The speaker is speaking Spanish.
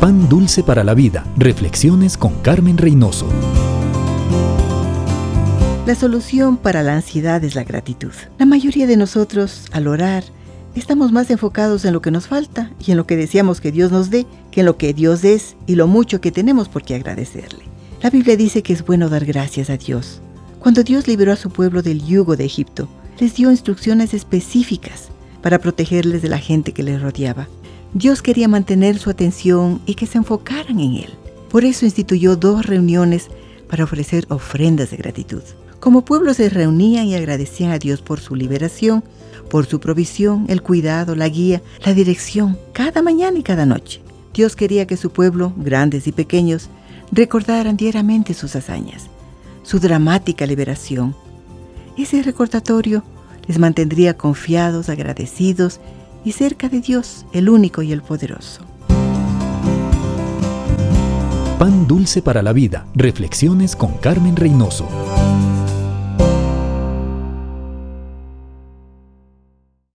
Pan Dulce para la Vida. Reflexiones con Carmen Reynoso. La solución para la ansiedad es la gratitud. La mayoría de nosotros, al orar, estamos más enfocados en lo que nos falta y en lo que deseamos que Dios nos dé que en lo que Dios es y lo mucho que tenemos por qué agradecerle. La Biblia dice que es bueno dar gracias a Dios. Cuando Dios liberó a su pueblo del yugo de Egipto, les dio instrucciones específicas para protegerles de la gente que les rodeaba. Dios quería mantener su atención y que se enfocaran en Él. Por eso instituyó dos reuniones para ofrecer ofrendas de gratitud. Como pueblo se reunían y agradecían a Dios por su liberación, por su provisión, el cuidado, la guía, la dirección, cada mañana y cada noche. Dios quería que su pueblo, grandes y pequeños, recordaran diariamente sus hazañas, su dramática liberación. Ese recordatorio les mantendría confiados, agradecidos y cerca de Dios, el único y el poderoso. Pan dulce para la vida. Reflexiones con Carmen Reynoso.